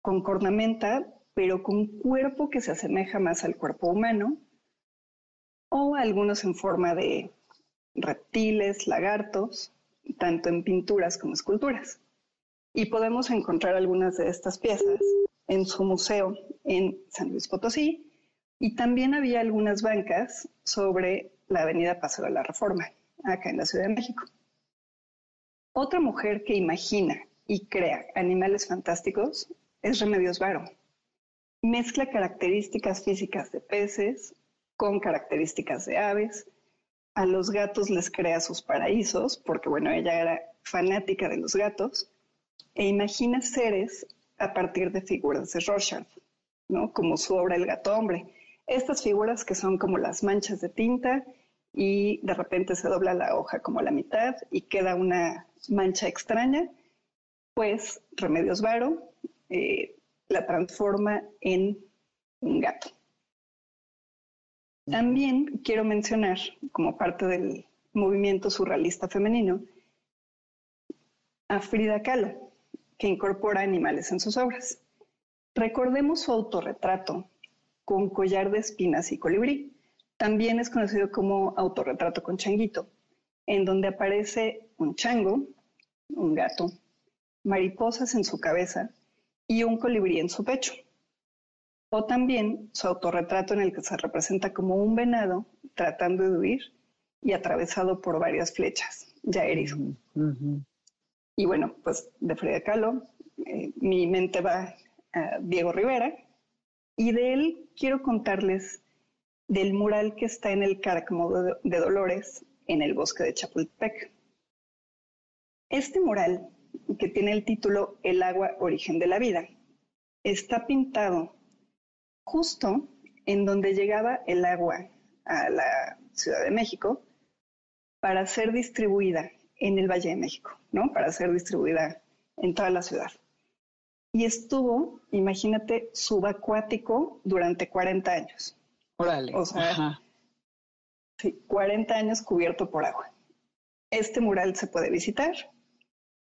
con cornamenta, pero con cuerpo que se asemeja más al cuerpo humano, o algunos en forma de reptiles, lagartos, tanto en pinturas como esculturas. Y podemos encontrar algunas de estas piezas en su museo en San Luis Potosí. Y también había algunas bancas sobre la avenida Paso de la Reforma, acá en la Ciudad de México. Otra mujer que imagina y crea animales fantásticos es Remedios Varo. Mezcla características físicas de peces, con características de aves. A los gatos les crea sus paraísos, porque bueno, ella era fanática de los gatos, e imagina seres a partir de figuras de Rorschach, ¿no? Como su obra El gato hombre. Estas figuras que son como las manchas de tinta y de repente se dobla la hoja como a la mitad y queda una mancha extraña, pues Remedios Varo eh, la transforma en un gato. También quiero mencionar, como parte del movimiento surrealista femenino, a Frida Kahlo, que incorpora animales en sus obras. Recordemos su autorretrato con collar de espinas y colibrí. También es conocido como autorretrato con changuito, en donde aparece un chango, un gato, mariposas en su cabeza y un colibrí en su pecho o también su autorretrato en el que se representa como un venado tratando de huir y atravesado por varias flechas, ya herido. Y bueno, pues de Frida Kahlo, eh, mi mente va a Diego Rivera y de él quiero contarles del mural que está en el Cárcamo de, Dolores en el bosque de Chapultepec. Este mural, que tiene el título El agua, origen de la vida, está pintado justo en donde llegaba el agua a la Ciudad de México para ser distribuida en el Valle de México, ¿no? Para ser distribuida en toda la ciudad. Y estuvo, imagínate, subacuático durante 40 años. Órale. O sea, sí, 40 años cubierto por agua. Este mural se puede visitar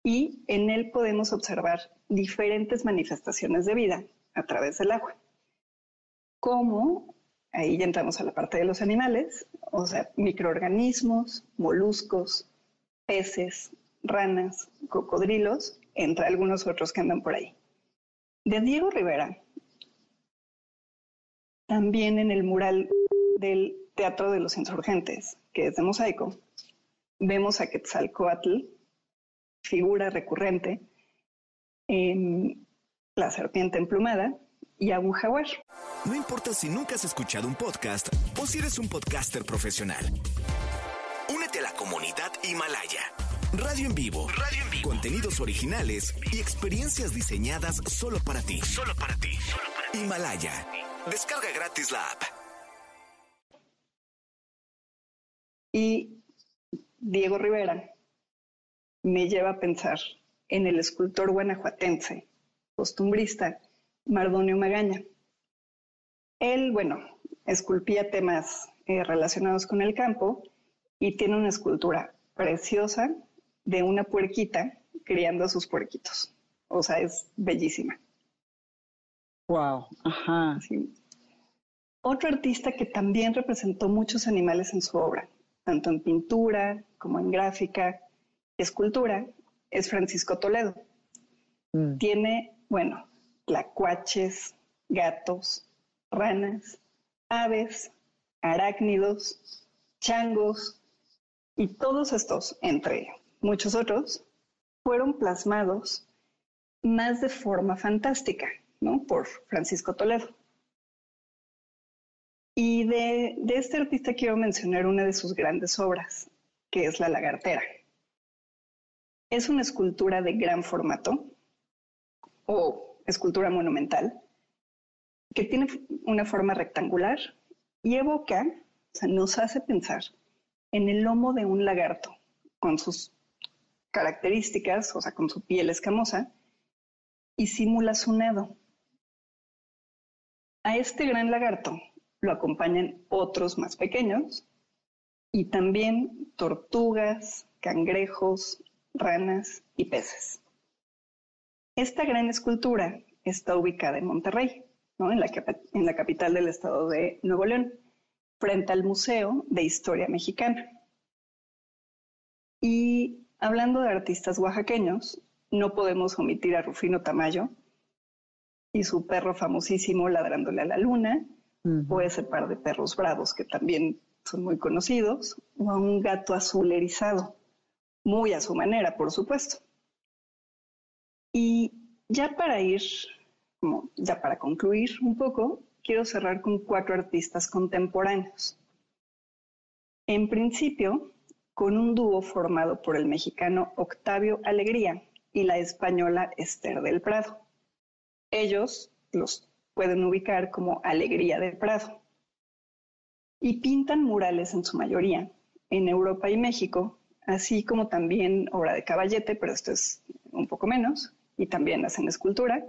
y en él podemos observar diferentes manifestaciones de vida a través del agua como ahí ya entramos a la parte de los animales, o sea, microorganismos, moluscos, peces, ranas, cocodrilos, entre algunos otros que andan por ahí. De Diego Rivera, también en el mural del Teatro de los Insurgentes, que es de mosaico, vemos a Quetzalcoatl, figura recurrente, en la serpiente emplumada y a un jaguar. No importa si nunca has escuchado un podcast o si eres un podcaster profesional. Únete a la comunidad Himalaya. Radio en vivo. Radio en vivo. Contenidos originales y experiencias diseñadas solo para ti. Solo para ti. Himalaya. Descarga gratis la app. Y Diego Rivera me lleva a pensar en el escultor guanajuatense, costumbrista, Mardonio Magaña. Él, bueno, esculpía temas eh, relacionados con el campo y tiene una escultura preciosa de una puerquita criando a sus puerquitos. O sea, es bellísima. Wow, ajá. Otro artista que también representó muchos animales en su obra, tanto en pintura como en gráfica, escultura, es Francisco Toledo. Mm. Tiene, bueno, tlacuaches, gatos, ranas, aves, arácnidos, changos, y todos estos, entre muchos otros, fueron plasmados más de forma fantástica, ¿no? Por Francisco Toledo. Y de, este artista quiero mencionar una de sus grandes obras, que es La Lagartera. Es una escultura de gran formato o escultura monumental que tiene una forma rectangular y evoca, o sea, nos hace pensar en el lomo de un lagarto con sus características, o sea, con su piel escamosa, y simula su nado. A este gran lagarto lo acompañan otros más pequeños y también tortugas, cangrejos, ranas y peces. Esta gran escultura está ubicada en Monterrey, en, la, en la capital del estado de Nuevo León, frente al Museo de Historia Mexicana. Y hablando de artistas oaxaqueños, no podemos omitir a Rufino Tamayo y su perro famosísimo ladrándole a la luna, o ese par de perros bravos que también son muy conocidos, o a un gato azul erizado muy a su manera, por supuesto. Y ya para ir, como ya para concluir un poco, quiero cerrar con cuatro artistas contemporáneos. En principio, con un dúo formado por el mexicano Octavio Alegría y la española Esther del Prado. Ellos los pueden ubicar como Alegría del Prado. Y pintan murales en su mayoría en Europa y México así como también obra de caballete, pero esto es un poco menos, y también hacen escultura,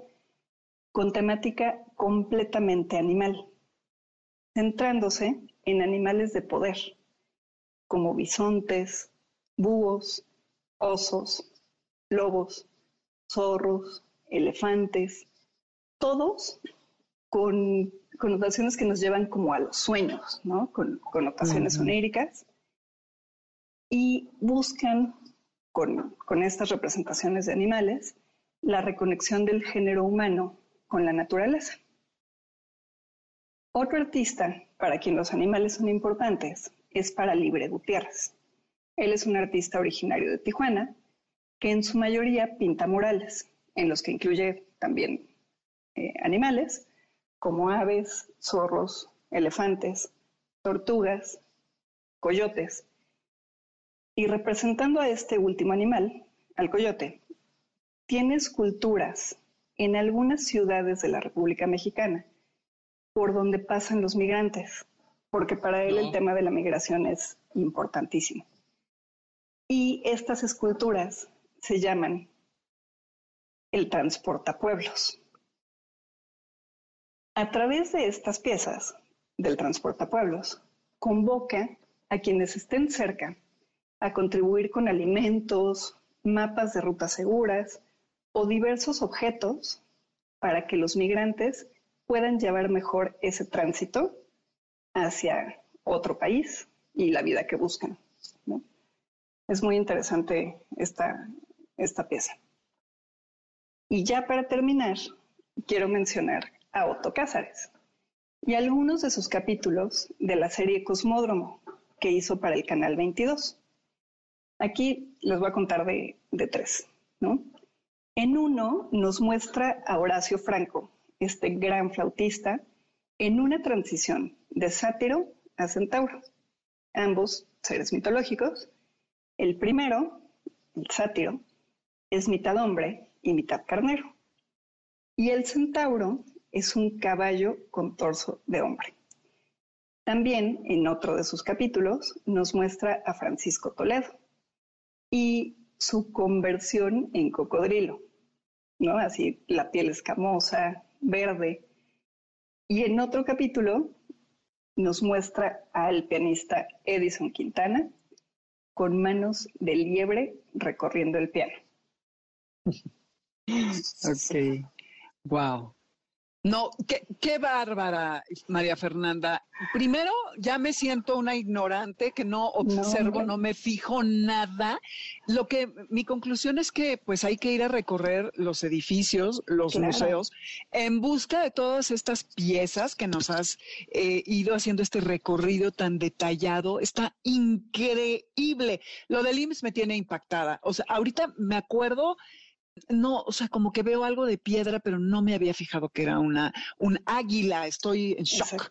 con temática completamente animal, centrándose en animales de poder, como bisontes, búhos, osos, lobos, zorros, elefantes, todos con connotaciones que nos llevan como a los sueños, ¿no? Con connotaciones oníricas y buscan con, estas representaciones de animales la reconexión del género humano con la naturaleza. Otro artista para quien los animales son importantes es para Libre Gutiérrez. Él es un artista originario de Tijuana que en su mayoría pinta murales, en los que incluye también eh, animales como aves, zorros, elefantes, tortugas, coyotes y representando a este último animal, al coyote, tiene esculturas en algunas ciudades de la República Mexicana por donde pasan los migrantes, porque para él el tema de la migración es importantísimo. Y estas esculturas se llaman el transportapueblos. A través de estas piezas del transportapueblos, convoca a quienes estén cerca a contribuir con alimentos, mapas de rutas seguras o diversos objetos para que los migrantes puedan llevar mejor ese tránsito hacia otro país y la vida que buscan. Es muy interesante esta, esta pieza. Y ya para terminar, quiero mencionar a Otto Cázares y algunos de sus capítulos de la serie Cosmódromo que hizo para el Canal 22. Aquí les voy a contar de, de tres. En uno nos muestra a Horacio Franco, este gran flautista, en una transición de sátiro a centauro, ambos seres mitológicos. El primero, el sátiro, es mitad hombre y mitad carnero. Y el centauro es un caballo con torso de hombre. También en otro de sus capítulos nos muestra a Francisco Toledo y su conversión en cocodrilo, ¿no? Así la piel escamosa, verde. Y en otro capítulo nos muestra al pianista Edison Quintana con manos de liebre recorriendo el piano. Ok, wow. No, qué, qué, bárbara, María Fernanda. Primero, ya me siento una ignorante que no observo, no, me fijo nada. Lo que mi conclusión es que pues hay que ir a recorrer los edificios, los museos, en busca de todas estas piezas que nos has eh, ido haciendo este recorrido tan detallado. Está increíble. Lo del IMSS me tiene impactada. O sea, ahorita me acuerdo no, o sea, como que veo algo de piedra, pero no me había fijado que era una, un águila. Estoy en shock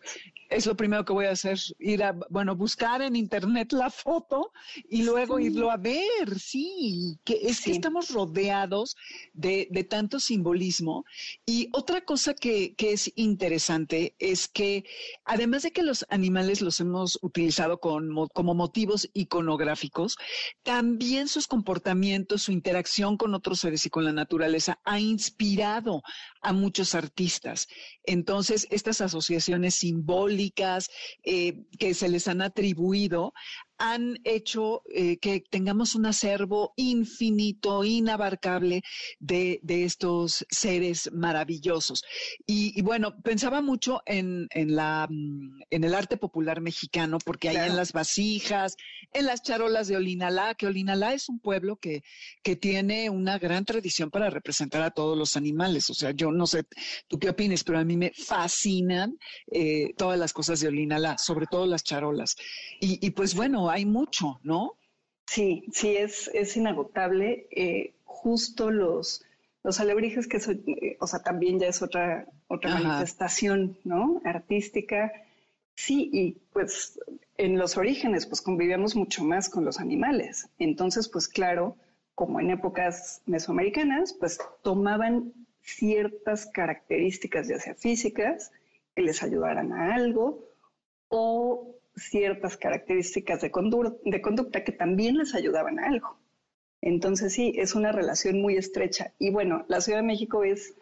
es lo primero que voy a hacer, ir a, bueno, buscar en internet la foto y luego irlo a ver, sí, que es que estamos rodeados de, de, tanto simbolismo. Y otra cosa que, que, es interesante es que además de que los animales los hemos utilizado con, como motivos iconográficos, también sus comportamientos, su interacción con otros seres y con la naturaleza ha inspirado a muchos artistas. Entonces, estas asociaciones simbólicas eh, que se les han atribuido han hecho eh, que tengamos un acervo infinito, inabarcable de, estos seres maravillosos. Y, bueno, pensaba mucho en, la, mm, en el arte popular mexicano, porque hay en las vasijas, en las charolas de Olinalá, que Olinalá es un pueblo que, que tiene una gran tradición para representar a todos los animales. O sea, yo no sé tú qué opines, pero a mí me fascinan eh, todas las cosas de Olinalá, sobre todo las charolas. y pues bueno, hay mucho, ¿no? Sí, sí, es, es inagotable. Eh, justo los, los alebrijes, que eh, o sea, también ya es otra, otra manifestación, ¿no? Artística. Sí, y pues en los orígenes, pues convivíamos mucho más con los animales. Entonces, pues claro, como en épocas mesoamericanas, pues tomaban ciertas características, ya sea físicas, que les ayudaran a algo, o ciertas características de, conducta que también les ayudaban a algo. Entonces sí, es una relación muy estrecha. Y bueno, la Ciudad de México es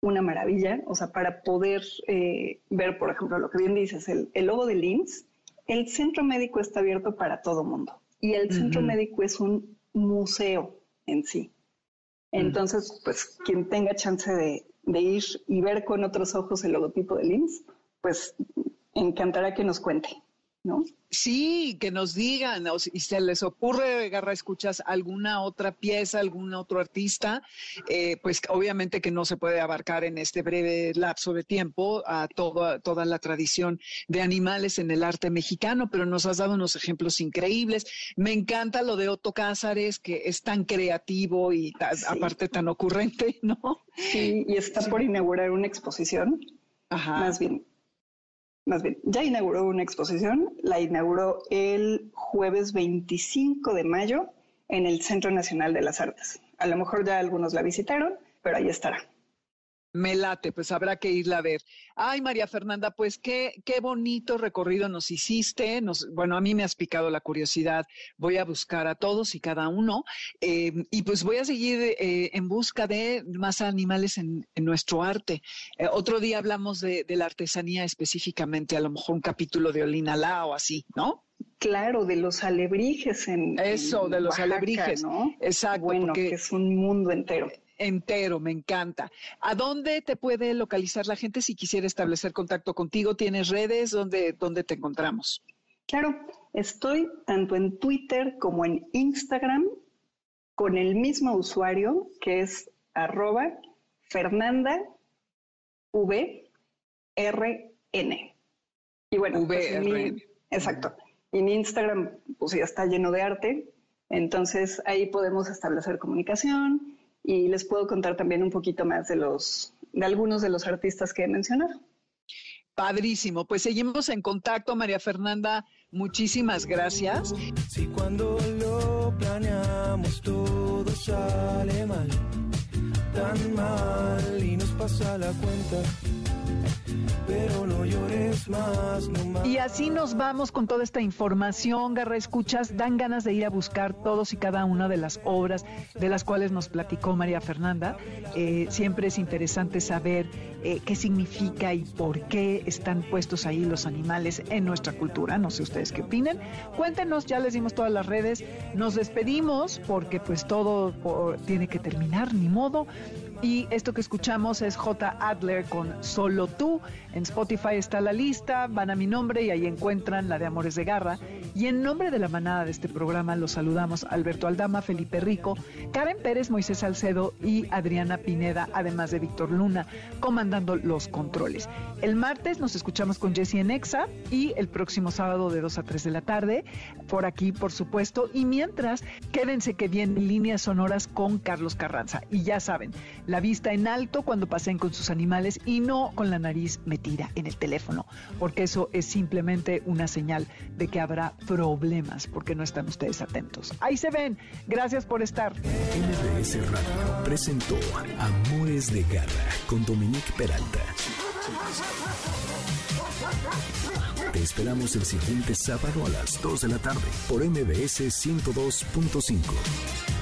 una maravilla, o sea, para poder eh, ver, por ejemplo, lo que bien dices, el, logo de LIMS, el centro médico está abierto para todo mundo y el centro médico es un museo en sí. Entonces, pues quien tenga chance de, de, ir y ver con otros ojos el logotipo de LIMS, pues encantará que nos cuente. ¿No? Sí, que nos digan, o si se les ocurre, Garra, escuchas alguna otra pieza, algún otro artista, eh, pues obviamente que no se puede abarcar en este breve lapso de tiempo a toda, toda la tradición de animales en el arte mexicano, pero nos has dado unos ejemplos increíbles. Me encanta lo de Otto Cázares, que es tan creativo y aparte tan ocurrente, ¿no? Sí, y está por inaugurar una exposición. Ajá. Más bien, más bien, ya inauguró una exposición, la inauguró el jueves 25 de mayo en el Centro Nacional de las Artes. A lo mejor ya algunos la visitaron, pero ahí estará. Me late, pues habrá que irla a ver. Ay, María Fernanda, pues qué, qué bonito recorrido nos hiciste. Nos, bueno, a mí me has picado la curiosidad. Voy a buscar a todos y cada uno. Eh, y pues voy a seguir eh, en busca de más animales en, nuestro arte. Eh, otro día hablamos de, la artesanía específicamente, a lo mejor un capítulo de Olinalá o así, ¿no? Claro, de los alebrijes en. Eso, de los alebrijes. ¿no? Exacto. Bueno, que es un mundo entero entero, me encanta. ¿A dónde te puede localizar la gente si quisiera establecer contacto contigo? ¿Tienes redes? ¿Dónde, dónde te encontramos? Claro, estoy tanto en Twitter como en Instagram con el mismo usuario que es arroba Fernanda V R N. Y bueno, pues exacto. Y mi Instagram pues ya está lleno de arte, entonces ahí podemos establecer comunicación y les puedo contar también un poquito más de los de algunos de los artistas que he mencionado. Padrísimo, pues seguimos en contacto, María Fernanda. Muchísimas gracias. Si cuando lo planeamos todo sale mal, tan mal y nos pasa la cuenta pero no llores más, Y así nos vamos con toda esta información, Garra Escuchas, dan ganas de ir a buscar todos y cada una de las obras de las cuales nos platicó María Fernanda. Eh, siempre es interesante saber eh, qué significa y por qué están puestos ahí los animales en nuestra cultura. No sé ustedes qué opinen. Cuéntenos, ya les dimos todas las redes. Nos despedimos porque pues todo tiene que terminar, ni modo. Y esto que escuchamos es J. Adler con Solo tú. En Spotify está la lista, van a mi nombre y ahí encuentran la de Amores de Garra. Y en nombre de la manada de este programa los saludamos Alberto Aldama, Felipe Rico, Karen Pérez, Moisés Salcedo y Adriana Pineda, además de Víctor Luna, comandando los controles. El martes nos escuchamos con Jessie en Exa y el próximo sábado de 2 a 3 de la tarde, por aquí, por supuesto. Y mientras, quédense que vienen líneas sonoras con Carlos Carranza. Y ya saben, la vista en alto cuando pasen con sus animales y no con la nariz metida en el teléfono, porque eso es simplemente una señal de que habrá problemas porque no están ustedes atentos. Ahí se ven. Gracias por estar. MBS Radio presentó Amores de Garra con Dominique Peralta. Te esperamos el siguiente sábado a las 2 de la tarde por MBS 102.5.